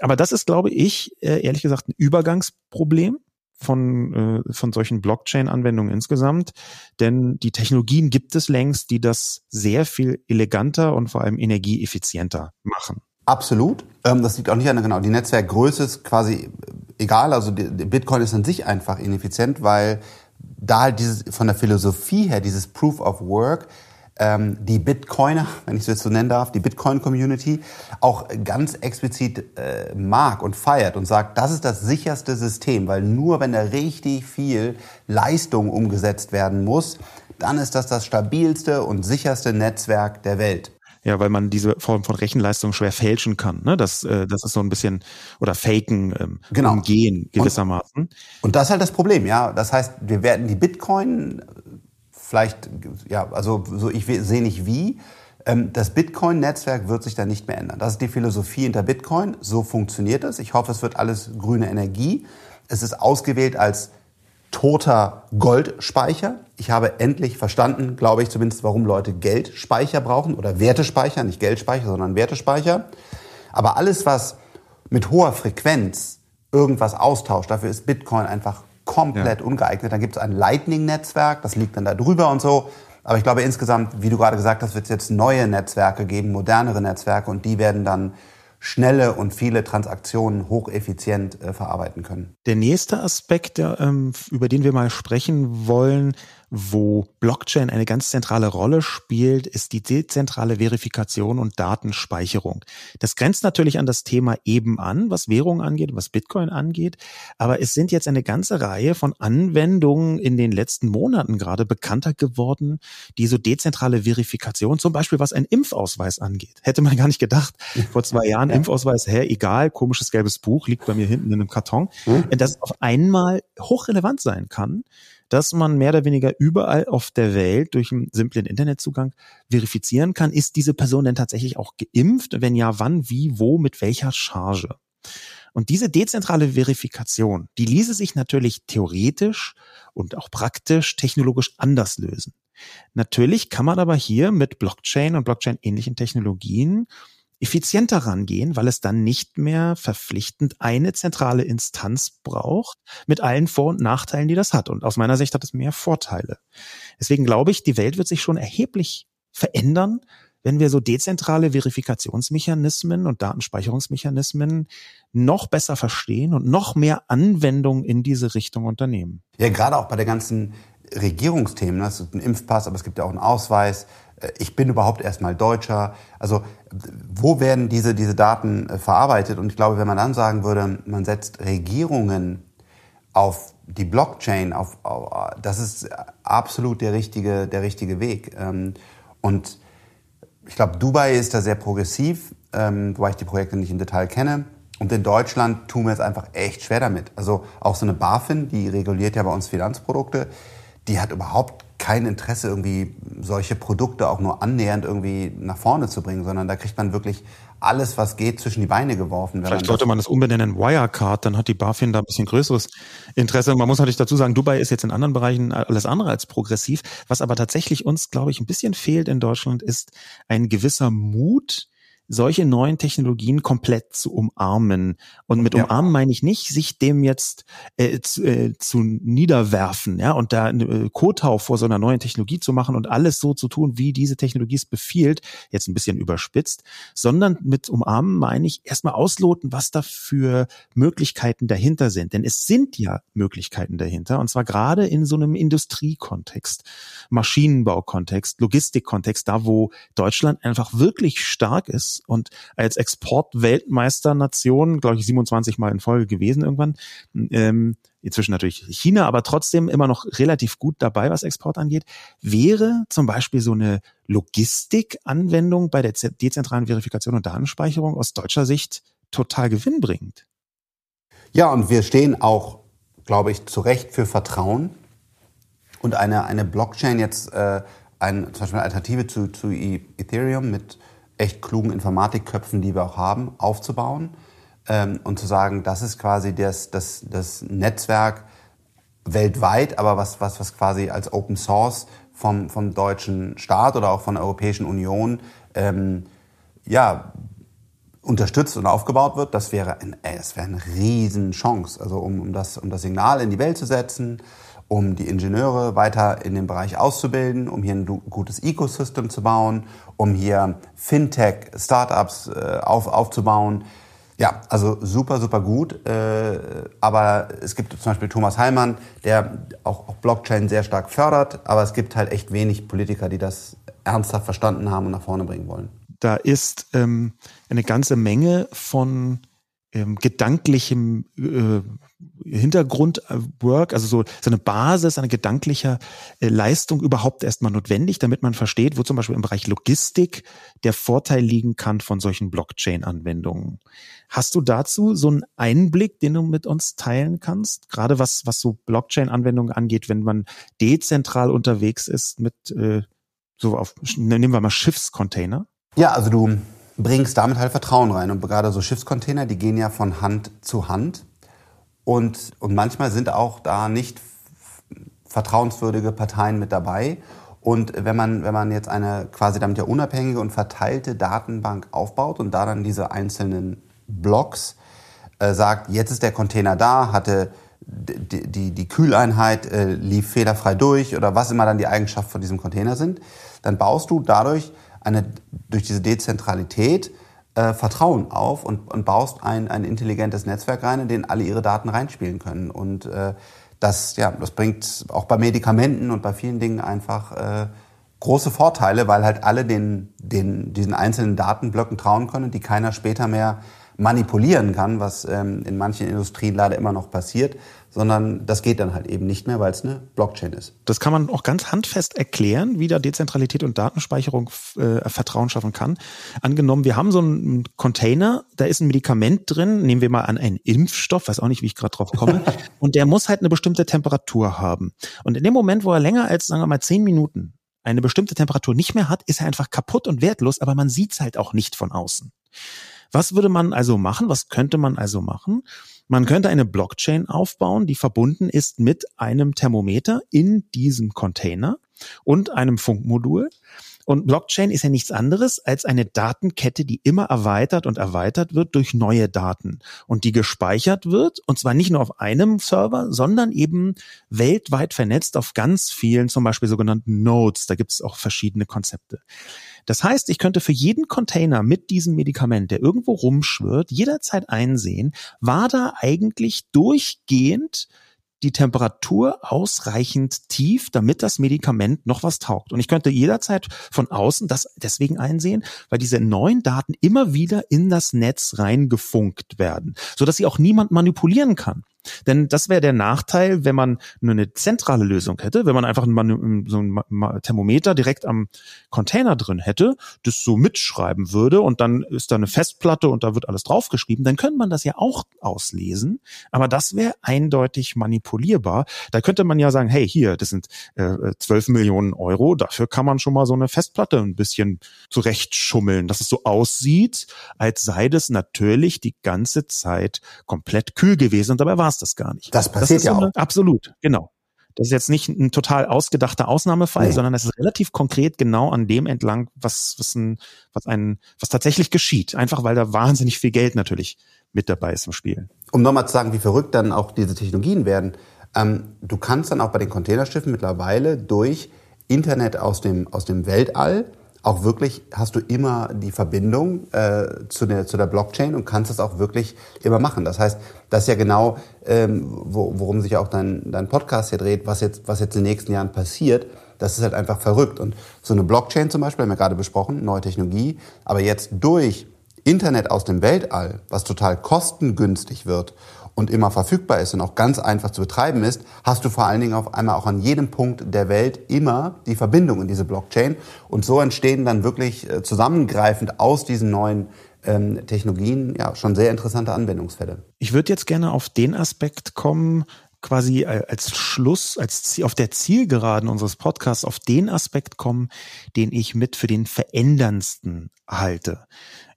Aber das ist, glaube ich, äh, ehrlich gesagt ein Übergangsproblem von, äh, von solchen Blockchain-Anwendungen insgesamt. Denn die Technologien gibt es längst, die das sehr viel eleganter und vor allem energieeffizienter machen. Absolut. Ähm, das liegt auch nicht an genau. Die Netzwerkgröße ist quasi egal. Also Bitcoin ist an sich einfach ineffizient, weil da halt dieses von der Philosophie her dieses Proof of Work ähm, die Bitcoiner, <laughs> wenn ich es jetzt so nennen darf, die Bitcoin-Community auch ganz explizit äh, mag und feiert und sagt, das ist das sicherste System, weil nur wenn da richtig viel Leistung umgesetzt werden muss, dann ist das das stabilste und sicherste Netzwerk der Welt. Ja, weil man diese Form von Rechenleistung schwer fälschen kann. Ne? Das, äh, das ist so ein bisschen, oder faken, ähm, genau. umgehen gewissermaßen. Und, und das ist halt das Problem, ja. Das heißt, wir werden die Bitcoin vielleicht, ja, also so ich sehe nicht wie. Ähm, das Bitcoin-Netzwerk wird sich da nicht mehr ändern. Das ist die Philosophie hinter Bitcoin. So funktioniert es. Ich hoffe, es wird alles grüne Energie. Es ist ausgewählt als toter Goldspeicher. Ich habe endlich verstanden, glaube ich zumindest, warum Leute Geldspeicher brauchen oder Wertespeicher, nicht Geldspeicher, sondern Wertespeicher. Aber alles, was mit hoher Frequenz irgendwas austauscht, dafür ist Bitcoin einfach komplett ja. ungeeignet. Dann gibt es ein Lightning-Netzwerk, das liegt dann da drüber und so. Aber ich glaube insgesamt, wie du gerade gesagt hast, wird es jetzt neue Netzwerke geben, modernere Netzwerke und die werden dann schnelle und viele Transaktionen hocheffizient äh, verarbeiten können. Der nächste Aspekt, der, ähm, über den wir mal sprechen wollen, wo Blockchain eine ganz zentrale Rolle spielt, ist die dezentrale Verifikation und Datenspeicherung. Das grenzt natürlich an das Thema eben an, was Währung angeht, was Bitcoin angeht. Aber es sind jetzt eine ganze Reihe von Anwendungen in den letzten Monaten gerade bekannter geworden, die so dezentrale Verifikation, zum Beispiel was ein Impfausweis angeht. Hätte man gar nicht gedacht. Vor zwei Jahren <laughs> Impfausweis, hä, egal, komisches gelbes Buch liegt bei mir hinten in einem Karton, hm? das auf einmal hochrelevant sein kann dass man mehr oder weniger überall auf der Welt durch einen simplen Internetzugang verifizieren kann, ist diese Person denn tatsächlich auch geimpft? Wenn ja, wann, wie, wo, mit welcher Charge? Und diese dezentrale Verifikation, die ließe sich natürlich theoretisch und auch praktisch technologisch anders lösen. Natürlich kann man aber hier mit Blockchain und Blockchain-ähnlichen Technologien effizienter rangehen, weil es dann nicht mehr verpflichtend eine zentrale Instanz braucht mit allen Vor- und Nachteilen, die das hat. Und aus meiner Sicht hat es mehr Vorteile. Deswegen glaube ich, die Welt wird sich schon erheblich verändern, wenn wir so dezentrale Verifikationsmechanismen und Datenspeicherungsmechanismen noch besser verstehen und noch mehr Anwendungen in diese Richtung unternehmen. Ja, gerade auch bei der ganzen Regierungsthemen. Das ist ein Impfpass, aber es gibt ja auch einen Ausweis. Ich bin überhaupt erstmal Deutscher. Also wo werden diese, diese Daten verarbeitet? Und ich glaube, wenn man dann sagen würde, man setzt Regierungen auf die Blockchain, auf, auf das ist absolut der richtige, der richtige Weg. Ähm, und ich glaube, Dubai ist da sehr progressiv, ähm, wobei ich die Projekte nicht im Detail kenne. Und in Deutschland tun wir es einfach echt schwer damit. Also auch so eine BaFin, die reguliert ja bei uns Finanzprodukte, die hat überhaupt kein Interesse, irgendwie solche Produkte auch nur annähernd irgendwie nach vorne zu bringen, sondern da kriegt man wirklich alles, was geht, zwischen die Beine geworfen. Vielleicht man sollte man das umbenennen Wirecard, dann hat die BaFin da ein bisschen größeres Interesse. Man muss natürlich dazu sagen, Dubai ist jetzt in anderen Bereichen alles andere als progressiv. Was aber tatsächlich uns, glaube ich, ein bisschen fehlt in Deutschland, ist ein gewisser Mut, solche neuen Technologien komplett zu umarmen. Und mit ja. umarmen meine ich nicht, sich dem jetzt äh, zu, äh, zu niederwerfen, ja, und da äh, Kotau vor so einer neuen Technologie zu machen und alles so zu tun, wie diese Technologie es befiehlt, jetzt ein bisschen überspitzt, sondern mit umarmen meine ich erstmal ausloten, was da für Möglichkeiten dahinter sind. Denn es sind ja Möglichkeiten dahinter, und zwar gerade in so einem Industriekontext, Maschinenbaukontext, Logistikkontext, da wo Deutschland einfach wirklich stark ist und als Exportweltmeisternation, glaube ich, 27 Mal in Folge gewesen irgendwann. Ähm, inzwischen natürlich China, aber trotzdem immer noch relativ gut dabei, was Export angeht, wäre zum Beispiel so eine Logistikanwendung bei der dezentralen Verifikation und Datenspeicherung aus deutscher Sicht total gewinnbringend. Ja, und wir stehen auch, glaube ich, zu Recht für Vertrauen. Und eine, eine Blockchain jetzt, äh, ein, zum Beispiel eine Alternative zu, zu e-, Ethereum mit echt klugen Informatikköpfen, die wir auch haben, aufzubauen. Ähm, und zu sagen, das ist quasi das, das, das Netzwerk weltweit, aber was, was, was quasi als Open Source vom, vom deutschen Staat oder auch von der Europäischen Union ähm, ja, unterstützt und aufgebaut wird, das wäre, ein, ey, das wäre eine Riesenchance, also um, um, das, um das Signal in die Welt zu setzen, um die Ingenieure weiter in dem Bereich auszubilden, um hier ein gutes Ecosystem zu bauen, um hier Fintech, Startups äh, auf, aufzubauen. Ja, also super, super gut. Äh, aber es gibt zum Beispiel Thomas Heilmann, der auch, auch Blockchain sehr stark fördert, aber es gibt halt echt wenig Politiker, die das ernsthaft verstanden haben und nach vorne bringen wollen. Da ist ähm, eine ganze Menge von ähm, gedanklichem äh, Hintergrundwork, also so, so eine Basis, eine gedankliche äh, Leistung überhaupt erstmal notwendig, damit man versteht, wo zum Beispiel im Bereich Logistik der Vorteil liegen kann von solchen Blockchain-Anwendungen. Hast du dazu so einen Einblick, den du mit uns teilen kannst? Gerade was, was so Blockchain-Anwendungen angeht, wenn man dezentral unterwegs ist mit äh, so auf, nehmen wir mal Schiffscontainer? Ja, also du bringst damit halt Vertrauen rein. Und gerade so Schiffscontainer, die gehen ja von Hand zu Hand. Und, und manchmal sind auch da nicht vertrauenswürdige Parteien mit dabei. Und wenn man, wenn man jetzt eine quasi damit ja unabhängige und verteilte Datenbank aufbaut und da dann diese einzelnen Blocks äh, sagt, jetzt ist der Container da, hatte die, die, die Kühleinheit äh, lief fehlerfrei durch oder was immer dann die Eigenschaften von diesem Container sind, dann baust du dadurch eine, durch diese Dezentralität äh, Vertrauen auf und, und baust ein, ein intelligentes Netzwerk rein, in dem alle ihre Daten reinspielen können. Und äh, das, ja, das bringt auch bei Medikamenten und bei vielen Dingen einfach äh, große Vorteile, weil halt alle den, den, diesen einzelnen Datenblöcken trauen können, die keiner später mehr manipulieren kann, was ähm, in manchen Industrien leider immer noch passiert, sondern das geht dann halt eben nicht mehr, weil es eine Blockchain ist. Das kann man auch ganz handfest erklären, wie da Dezentralität und Datenspeicherung äh, Vertrauen schaffen kann. Angenommen, wir haben so einen Container, da ist ein Medikament drin, nehmen wir mal an einen Impfstoff, weiß auch nicht, wie ich gerade drauf komme, <laughs> und der muss halt eine bestimmte Temperatur haben. Und in dem Moment, wo er länger als, sagen wir mal, zehn Minuten eine bestimmte Temperatur nicht mehr hat, ist er einfach kaputt und wertlos, aber man sieht es halt auch nicht von außen. Was würde man also machen? Was könnte man also machen? Man könnte eine Blockchain aufbauen, die verbunden ist mit einem Thermometer in diesem Container und einem Funkmodul. Und Blockchain ist ja nichts anderes als eine Datenkette, die immer erweitert und erweitert wird durch neue Daten und die gespeichert wird und zwar nicht nur auf einem Server, sondern eben weltweit vernetzt auf ganz vielen, zum Beispiel sogenannten Nodes. Da gibt es auch verschiedene Konzepte. Das heißt, ich könnte für jeden Container mit diesem Medikament, der irgendwo rumschwirrt, jederzeit einsehen, war da eigentlich durchgehend die Temperatur ausreichend tief, damit das Medikament noch was taugt. Und ich könnte jederzeit von außen das deswegen einsehen, weil diese neuen Daten immer wieder in das Netz reingefunkt werden, so dass sie auch niemand manipulieren kann. Denn das wäre der Nachteil, wenn man nur eine zentrale Lösung hätte, wenn man einfach ein, so ein Thermometer direkt am Container drin hätte, das so mitschreiben würde und dann ist da eine Festplatte und da wird alles draufgeschrieben, dann könnte man das ja auch auslesen. Aber das wäre eindeutig manipulierbar. Da könnte man ja sagen, hey, hier, das sind äh, 12 Millionen Euro, dafür kann man schon mal so eine Festplatte ein bisschen zurechtschummeln, dass es so aussieht, als sei das natürlich die ganze Zeit komplett kühl gewesen und dabei war es das gar nicht. Das passiert das ja so auch. absolut, genau. Das ist jetzt nicht ein total ausgedachter Ausnahmefall, nee. sondern es ist relativ konkret genau an dem entlang, was, was, ein, was, ein, was tatsächlich geschieht. Einfach weil da wahnsinnig viel Geld natürlich mit dabei ist im Spiel. Um nochmal zu sagen, wie verrückt dann auch diese Technologien werden. Ähm, du kannst dann auch bei den Containerschiffen mittlerweile durch Internet aus dem, aus dem Weltall auch wirklich hast du immer die Verbindung äh, zu, der, zu der Blockchain und kannst das auch wirklich immer machen. Das heißt, das ist ja genau, ähm, wo, worum sich auch dein, dein Podcast hier dreht, was jetzt, was jetzt in den nächsten Jahren passiert. Das ist halt einfach verrückt. Und so eine Blockchain zum Beispiel, haben wir gerade besprochen, neue Technologie, aber jetzt durch Internet aus dem Weltall, was total kostengünstig wird und immer verfügbar ist und auch ganz einfach zu betreiben ist, hast du vor allen Dingen auf einmal auch an jedem Punkt der Welt immer die Verbindung in diese Blockchain. Und so entstehen dann wirklich äh, zusammengreifend aus diesen neuen ähm, Technologien ja schon sehr interessante Anwendungsfälle. Ich würde jetzt gerne auf den Aspekt kommen, quasi äh, als Schluss, als auf der Zielgeraden unseres Podcasts auf den Aspekt kommen, den ich mit für den veränderndsten halte.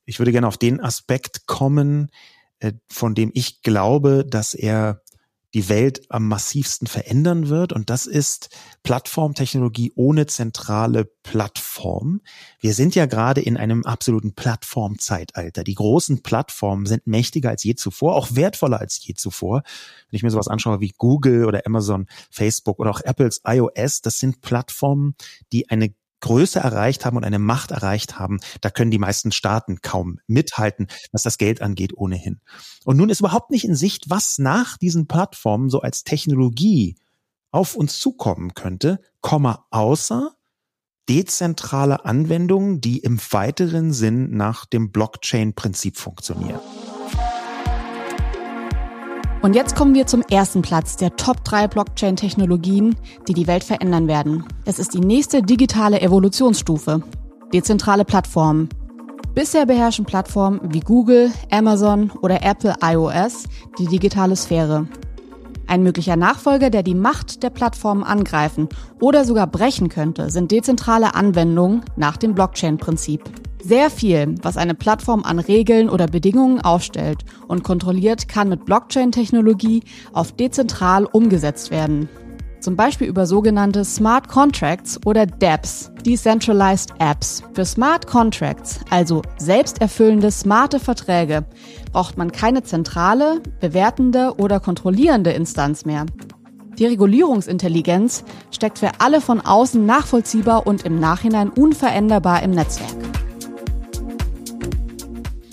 Ich würde gerne auf den Aspekt kommen, von dem ich glaube, dass er die Welt am massivsten verändern wird. Und das ist Plattformtechnologie ohne zentrale Plattform. Wir sind ja gerade in einem absoluten Plattformzeitalter. Die großen Plattformen sind mächtiger als je zuvor, auch wertvoller als je zuvor. Wenn ich mir sowas anschaue wie Google oder Amazon, Facebook oder auch Apples iOS, das sind Plattformen, die eine Größe erreicht haben und eine Macht erreicht haben, da können die meisten Staaten kaum mithalten, was das Geld angeht, ohnehin. Und nun ist überhaupt nicht in Sicht, was nach diesen Plattformen so als Technologie auf uns zukommen könnte, Komma, außer dezentrale Anwendungen, die im weiteren Sinn nach dem Blockchain-Prinzip funktionieren. Und jetzt kommen wir zum ersten Platz der Top 3 Blockchain-Technologien, die die Welt verändern werden. Es ist die nächste digitale Evolutionsstufe. Dezentrale Plattformen. Bisher beherrschen Plattformen wie Google, Amazon oder Apple iOS die digitale Sphäre. Ein möglicher Nachfolger, der die Macht der Plattformen angreifen oder sogar brechen könnte, sind dezentrale Anwendungen nach dem Blockchain-Prinzip. Sehr viel, was eine Plattform an Regeln oder Bedingungen aufstellt und kontrolliert, kann mit Blockchain-Technologie auf dezentral umgesetzt werden. Zum Beispiel über sogenannte Smart Contracts oder DApps, Decentralized Apps. Für Smart Contracts, also selbsterfüllende smarte Verträge, braucht man keine zentrale, bewertende oder kontrollierende Instanz mehr. Die Regulierungsintelligenz steckt für alle von außen nachvollziehbar und im Nachhinein unveränderbar im Netzwerk.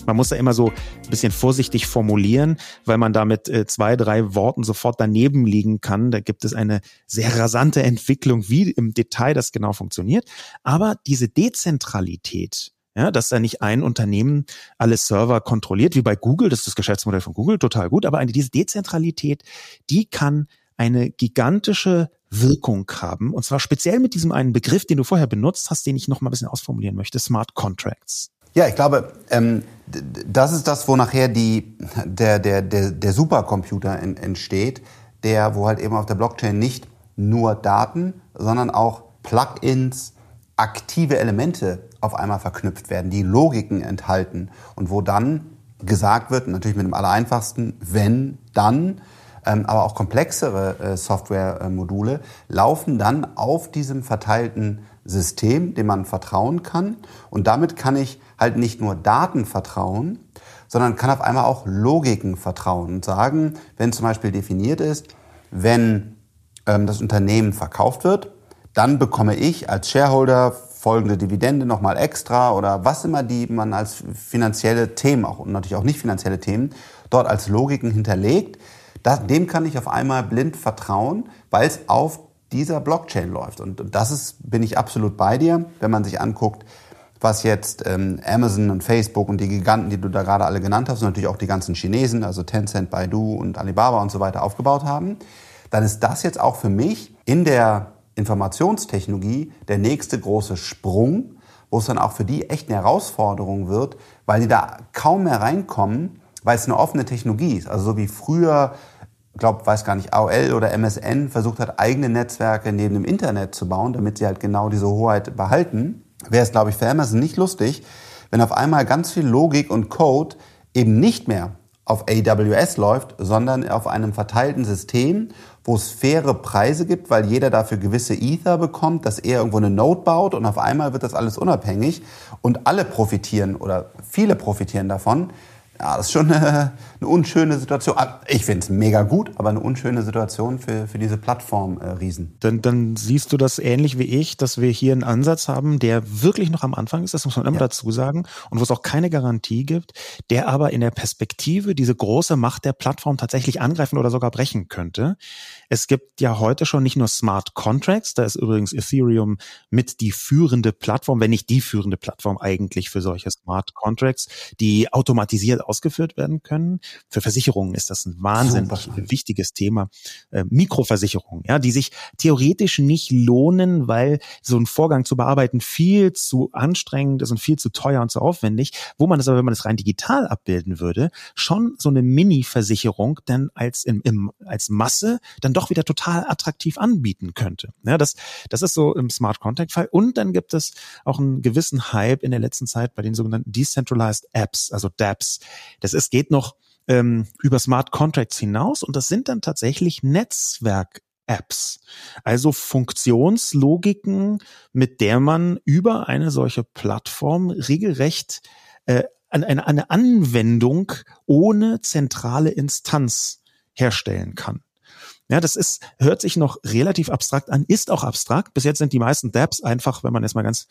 Man muss da immer so ein bisschen vorsichtig formulieren, weil man da mit äh, zwei, drei Worten sofort daneben liegen kann. Da gibt es eine sehr rasante Entwicklung, wie im Detail das genau funktioniert. Aber diese Dezentralität, ja, dass da nicht ein Unternehmen alle Server kontrolliert, wie bei Google, das ist das Geschäftsmodell von Google, total gut. Aber eine, diese Dezentralität, die kann eine gigantische Wirkung haben. Und zwar speziell mit diesem einen Begriff, den du vorher benutzt hast, den ich noch mal ein bisschen ausformulieren möchte, Smart Contracts. Ja, ich glaube, ähm, das ist das, wo nachher die, der, der, der, der Supercomputer in, entsteht, der, wo halt eben auf der Blockchain nicht nur Daten, sondern auch Plugins, aktive Elemente auf einmal verknüpft werden, die Logiken enthalten und wo dann gesagt wird, natürlich mit dem allereinfachsten, wenn, dann, ähm, aber auch komplexere äh, Softwaremodule laufen dann auf diesem verteilten System, dem man vertrauen kann. Und damit kann ich halt nicht nur Daten vertrauen, sondern kann auf einmal auch Logiken vertrauen und sagen, wenn zum Beispiel definiert ist, wenn ähm, das Unternehmen verkauft wird, dann bekomme ich als Shareholder folgende Dividende nochmal extra oder was immer die man als finanzielle Themen auch und natürlich auch nicht finanzielle Themen dort als Logiken hinterlegt, das, dem kann ich auf einmal blind vertrauen, weil es auf dieser Blockchain läuft. Und das ist, bin ich absolut bei dir, wenn man sich anguckt, was jetzt ähm, Amazon und Facebook und die Giganten, die du da gerade alle genannt hast, und natürlich auch die ganzen Chinesen, also Tencent, Baidu und Alibaba und so weiter aufgebaut haben, dann ist das jetzt auch für mich in der Informationstechnologie der nächste große Sprung, wo es dann auch für die echt eine Herausforderung wird, weil die da kaum mehr reinkommen, weil es eine offene Technologie ist. Also so wie früher, glaube weiß gar nicht, AOL oder MSN versucht hat, eigene Netzwerke neben dem Internet zu bauen, damit sie halt genau diese Hoheit behalten, wäre es, glaube ich, für Amazon nicht lustig, wenn auf einmal ganz viel Logik und Code eben nicht mehr auf AWS läuft, sondern auf einem verteilten System, wo es faire Preise gibt, weil jeder dafür gewisse Ether bekommt, dass er irgendwo eine Node baut und auf einmal wird das alles unabhängig und alle profitieren oder viele profitieren davon. Ja, das ist schon eine, eine unschöne Situation. Ah, ich finde es mega gut, aber eine unschöne Situation für, für diese Plattform-Riesen. Äh, dann, dann siehst du das ähnlich wie ich, dass wir hier einen Ansatz haben, der wirklich noch am Anfang ist, das muss man immer ja. dazu sagen, und wo es auch keine Garantie gibt, der aber in der Perspektive diese große Macht der Plattform tatsächlich angreifen oder sogar brechen könnte. Es gibt ja heute schon nicht nur Smart Contracts, da ist übrigens Ethereum mit die führende Plattform, wenn nicht die führende Plattform eigentlich für solche Smart Contracts, die automatisiert ausgeführt werden können. Für Versicherungen ist das ein wahnsinnig Super. wichtiges Thema. Äh, Mikroversicherungen, ja, die sich theoretisch nicht lohnen, weil so ein Vorgang zu bearbeiten viel zu anstrengend ist und viel zu teuer und zu aufwendig, wo man das aber, wenn man das rein digital abbilden würde, schon so eine Mini-Versicherung dann als, im, im, als Masse dann doch wieder total attraktiv anbieten könnte. Ja, das, das ist so im Smart Contact Fall. Und dann gibt es auch einen gewissen Hype in der letzten Zeit bei den sogenannten Decentralized Apps, also DApps, das ist, geht noch ähm, über Smart Contracts hinaus und das sind dann tatsächlich Netzwerk Apps. Also Funktionslogiken, mit der man über eine solche Plattform regelrecht äh, eine, eine Anwendung ohne zentrale Instanz herstellen kann. Ja, das ist, hört sich noch relativ abstrakt an, ist auch abstrakt. Bis jetzt sind die meisten Dapps einfach, wenn man jetzt mal ganz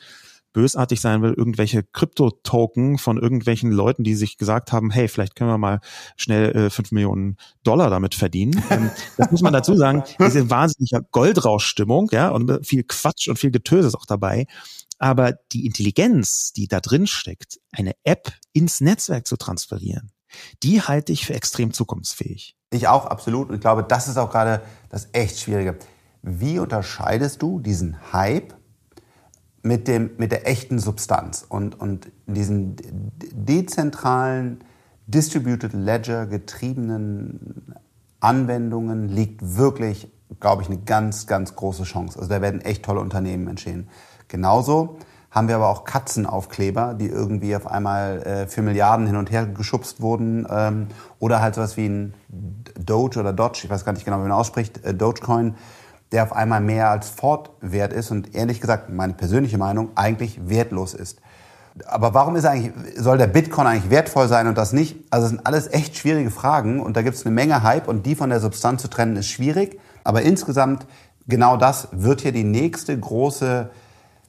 bösartig sein will, irgendwelche Krypto-Token von irgendwelchen Leuten, die sich gesagt haben, hey, vielleicht können wir mal schnell äh, 5 Millionen Dollar damit verdienen. <laughs> Ähm, das muss man dazu sagen, diese wahnsinnige Goldrauschstimmung, ja, und viel Quatsch und viel Getöse ist auch dabei. Aber die Intelligenz, die da drin steckt, eine App ins Netzwerk zu transferieren, die halte ich für extrem zukunftsfähig. Ich auch, absolut. Und ich glaube, das ist auch gerade das echt Schwierige. Wie unterscheidest du diesen Hype mit, dem, mit der echten Substanz und, und diesen dezentralen, distributed ledger getriebenen Anwendungen liegt wirklich, glaube ich, eine ganz, ganz große Chance. Also da werden echt tolle Unternehmen entstehen. Genauso haben wir aber auch Katzenaufkleber, die irgendwie auf einmal äh, für Milliarden hin und her geschubst wurden. Ähm, oder halt sowas wie ein Doge oder Dodge, ich weiß gar nicht genau, wie man ausspricht, äh, Dogecoin, der auf einmal mehr als Fortwert ist und ehrlich gesagt, meine persönliche Meinung, eigentlich wertlos ist. Aber warum ist eigentlich, soll der Bitcoin eigentlich wertvoll sein und das nicht? Also das sind alles echt schwierige Fragen und da gibt es eine Menge Hype und die von der Substanz zu trennen ist schwierig. Aber insgesamt genau das wird hier die nächste große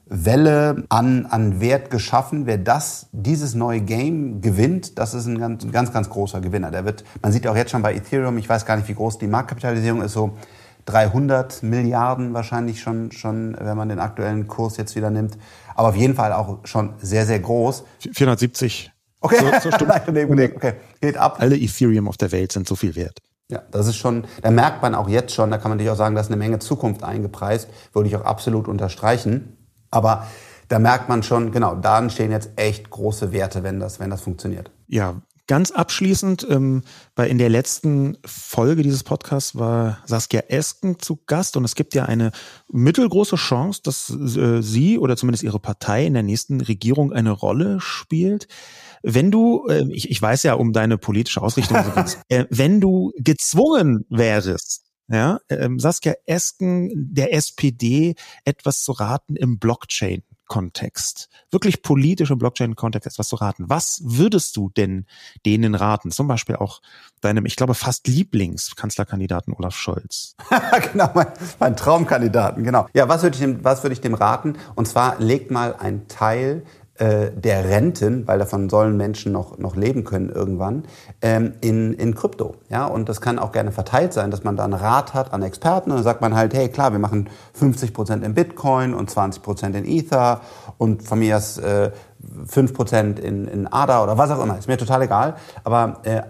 Welle an, an Wert geschaffen. Wer das, dieses neue Game gewinnt, das ist ein ganz, ganz, ganz großer Gewinner. Der wird, man sieht auch jetzt schon bei Ethereum, ich weiß gar nicht, wie groß die Marktkapitalisierung ist, so 300 Milliarden wahrscheinlich schon, schon, wenn man den aktuellen Kurs jetzt wieder nimmt. Aber auf jeden Fall auch schon sehr, sehr groß. 470. Okay, so, so <laughs> okay. geht ab. Alle Ethereum auf der Welt sind so viel wert. Ja, das ist schon, da merkt man auch jetzt schon, da kann man natürlich auch sagen, da ist eine Menge Zukunft eingepreist, würde ich auch absolut unterstreichen. Aber da merkt man schon, genau, da entstehen jetzt echt große Werte, wenn das, wenn das funktioniert. Ja, Ganz abschließend, ähm, bei in der letzten Folge dieses Podcasts war Saskia Esken zu Gast und es gibt ja eine mittelgroße Chance, dass äh, sie oder zumindest ihre Partei in der nächsten Regierung eine Rolle spielt. Wenn du, äh, ich, ich weiß ja um deine politische Ausrichtung, <laughs> äh, wenn du gezwungen wärst, ja, ähm, Saskia Esken der SPD etwas zu raten im Blockchain Kontext, wirklich politisch im Blockchain-Kontext etwas zu raten. Was würdest du denn denen raten? Zum Beispiel auch deinem, ich glaube, fast Lieblingskanzlerkandidaten Olaf Scholz. <laughs> genau, mein, mein, Traumkandidaten, genau. Ja, was würde ich dem, ich dem raten? Und zwar legt mal einen Teil äh, der Renten, weil davon sollen Menschen noch, noch leben können irgendwann, ähm, in, in Krypto. Ja? Und das kann auch gerne verteilt sein, dass man da einen Rat hat an Experten und dann sagt man halt, hey klar, wir machen 50 Prozent in Bitcoin und 20 Prozent in Ether und von mir aus äh, 5 Prozent in, in ADA oder was auch immer, ist mir total egal. Aber äh,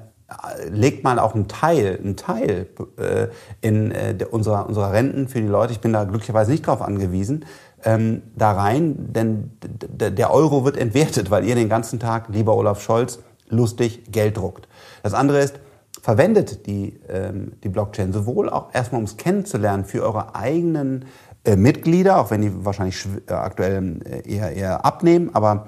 legt mal auch einen Teil, einen Teil äh, in äh, unserer, unserer Renten für die Leute, ich bin da glücklicherweise nicht drauf angewiesen, ähm, da rein, denn der Euro wird entwertet, weil ihr den ganzen Tag, lieber Olaf Scholz, lustig Geld druckt. Das andere ist, verwendet die, ähm, die Blockchain sowohl auch erstmal, um es kennenzulernen, für eure eigenen äh, Mitglieder, auch wenn die wahrscheinlich äh, aktuell äh, eher, eher abnehmen, aber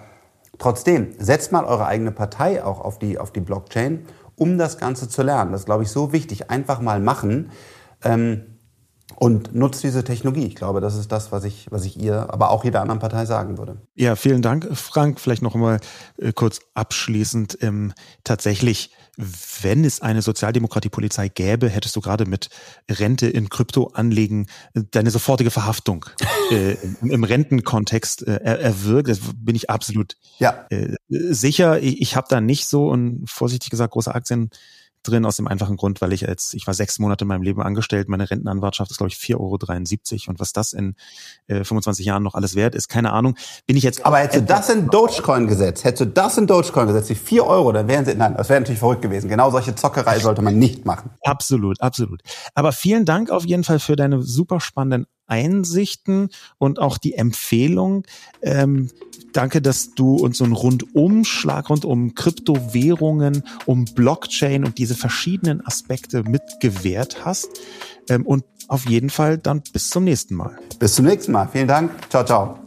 trotzdem, setzt mal eure eigene Partei auch auf die, auf die Blockchain, um das Ganze zu lernen. Das ist, glaube ich, so wichtig. Einfach mal machen. Ähm, und nutzt diese Technologie. Ich glaube, das ist das, was ich, was ich ihr, aber auch jeder anderen Partei sagen würde. Ja, vielen Dank, Frank. Vielleicht noch einmal äh, kurz abschließend. Ähm, tatsächlich, wenn es eine Sozialdemokratie-Polizei gäbe, hättest du gerade mit Rente in Krypto anlegen äh, deine sofortige Verhaftung <laughs> äh, im, im, Rentenkontext äh, erwirkt. Das bin ich absolut ja. äh, sicher. Ich, ich habe da nicht so und vorsichtig gesagt große Aktien drin, aus dem einfachen Grund, weil ich als, ich war sechs Monate in meinem Leben angestellt, meine Rentenanwartschaft ist, glaube ich, 4,73 Euro und was das in äh, 25 Jahren noch alles wert ist, keine Ahnung. Bin ich jetzt. Aber hättest du das in Dogecoin gesetzt, hättest du das in Dogecoin gesetzt, die 4 Euro, dann wären sie, nein, das wäre natürlich verrückt gewesen. Genau solche Zockerei sollte man nicht machen. Absolut, absolut. Aber vielen Dank auf jeden Fall für deine super spannenden Einsichten und auch die Empfehlung. Ähm, danke, dass du uns so einen Rundumschlag rund um Kryptowährungen, um Blockchain und diese verschiedenen Aspekte mitgewährt hast. Ähm, und auf jeden Fall dann bis zum nächsten Mal. Bis zum nächsten Mal. Vielen Dank. Ciao, ciao.